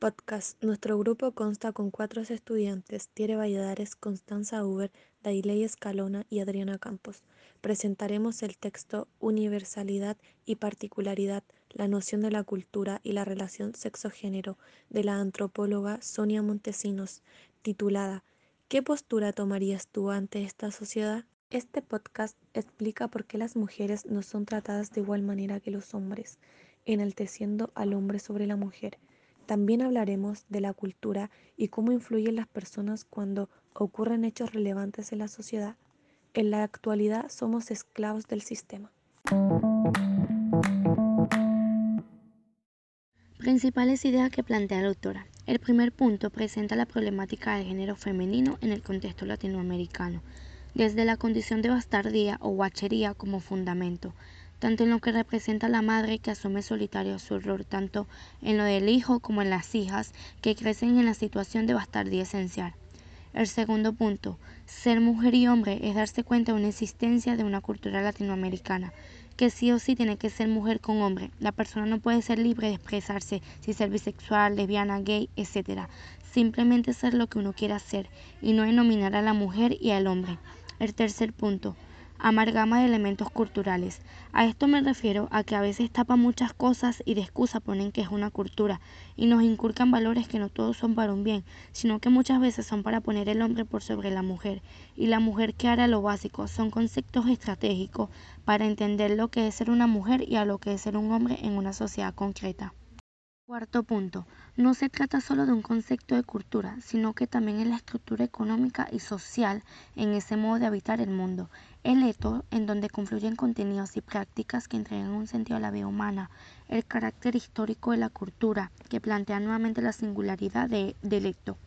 Podcast. Nuestro grupo consta con cuatro estudiantes, Tiere Valladares, Constanza Uber, Dailey Escalona y Adriana Campos. Presentaremos el texto Universalidad y particularidad, la noción de la cultura y la relación sexo-género de la antropóloga Sonia Montesinos, titulada ¿Qué postura tomarías tú ante esta sociedad? Este podcast explica por qué las mujeres no son tratadas de igual manera que los hombres, enalteciendo al hombre sobre la mujer. También hablaremos de la cultura y cómo influyen las personas cuando ocurren hechos relevantes en la sociedad. En la actualidad somos esclavos del sistema. Principales ideas que plantea la autora. El primer punto presenta la problemática del género femenino en el contexto latinoamericano desde la condición de bastardía o guachería como fundamento, tanto en lo que representa la madre que asume solitario su error, tanto en lo del hijo como en las hijas que crecen en la situación de bastardía esencial. El segundo punto, ser mujer y hombre es darse cuenta de una existencia de una cultura latinoamericana, que sí o sí tiene que ser mujer con hombre. La persona no puede ser libre de expresarse, si ser bisexual, lesbiana, gay, etc. Simplemente ser lo que uno quiera ser y no denominar a la mujer y al hombre. El tercer punto, amalgama de elementos culturales. A esto me refiero a que a veces tapan muchas cosas y de excusa ponen que es una cultura y nos inculcan valores que no todos son para un bien, sino que muchas veces son para poner el hombre por sobre la mujer y la mujer que hará lo básico. Son conceptos estratégicos para entender lo que es ser una mujer y a lo que es ser un hombre en una sociedad concreta. Cuarto punto, no se trata solo de un concepto de cultura, sino que también es la estructura económica y social en ese modo de habitar el mundo. El eto, en donde confluyen contenidos y prácticas que entregan un sentido a la vida humana. El carácter histórico de la cultura, que plantea nuevamente la singularidad de, del eto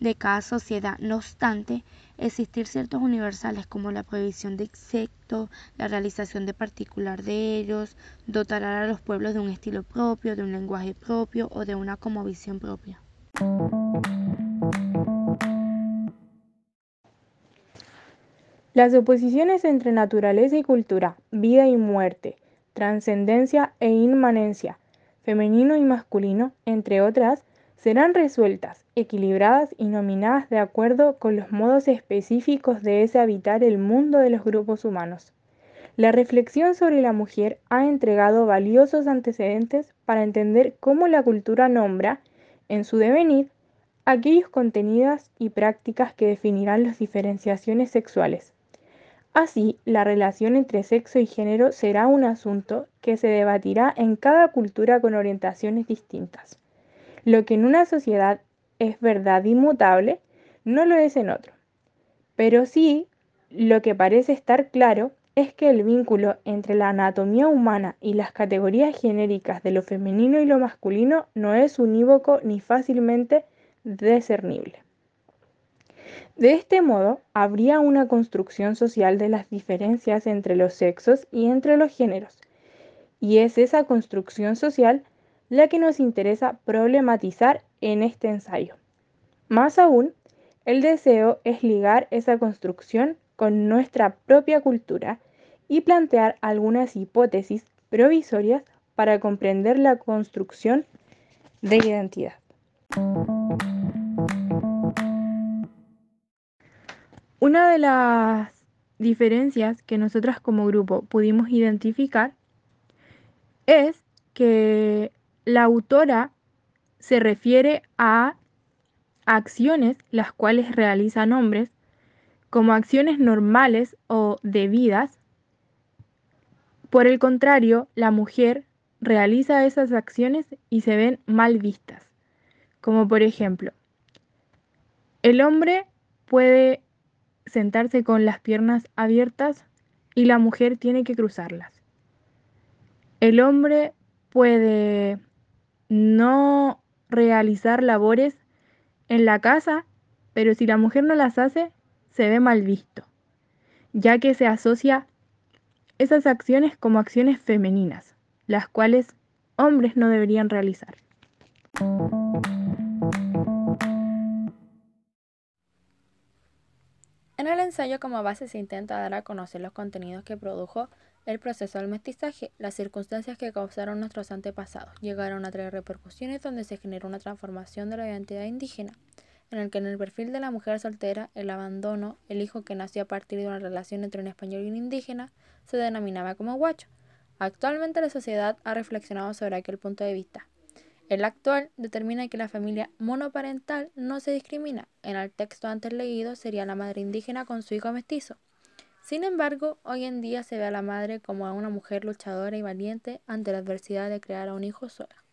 de cada sociedad. No obstante, existir ciertos universales como la prohibición de insectos, la realización de particular de ellos, dotar a los pueblos de un estilo propio, de un lenguaje propio o de una visión propia. Las oposiciones entre naturaleza y cultura, vida y muerte, trascendencia e inmanencia, femenino y masculino, entre otras, serán resueltas, equilibradas y nominadas de acuerdo con los modos específicos de ese habitar el mundo de los grupos humanos. La reflexión sobre la mujer ha entregado valiosos antecedentes para entender cómo la cultura nombra, en su devenir, aquellos contenidos y prácticas que definirán las diferenciaciones sexuales. Así, la relación entre sexo y género será un asunto que se debatirá en cada cultura con orientaciones distintas. Lo que en una sociedad es verdad inmutable, no lo es en otro. Pero sí, lo que parece estar claro es que el vínculo entre la anatomía humana y las categorías genéricas de lo femenino y lo masculino no es unívoco ni fácilmente discernible. De este modo, habría una construcción social de las diferencias entre los sexos y entre los géneros, y es esa construcción social la que nos interesa problematizar en este ensayo. Más aún, el deseo es ligar esa construcción con nuestra propia cultura y plantear algunas hipótesis provisorias para comprender la construcción de identidad. Una de las diferencias que nosotras como grupo pudimos identificar es que la autora se refiere a acciones las cuales realizan hombres como acciones normales o debidas. Por el contrario, la mujer realiza esas acciones y se ven mal vistas. Como por ejemplo, el hombre puede sentarse con las piernas abiertas y la mujer tiene que cruzarlas. El hombre puede no realizar labores en la casa, pero si la mujer no las hace, se ve mal visto, ya que se asocia esas acciones como acciones femeninas, las cuales hombres no deberían realizar. En el ensayo como base se intenta dar a conocer los contenidos que produjo El proceso del mestizaje, las circunstancias que causaron nuestros antepasados, llegaron a traer repercusiones donde se generó una transformación de la identidad indígena, en el que en el perfil de la mujer soltera, el abandono, el hijo que nació a partir de una relación entre un español y un indígena, se denominaba como guacho. Actualmente la sociedad ha reflexionado sobre aquel punto de vista. El actual determina que la familia monoparental no se discrimina. En el texto antes leído sería la madre indígena con su hijo mestizo. Sin embargo, hoy en día se ve a la madre como a una mujer luchadora y valiente ante la adversidad de crear a un hijo sola.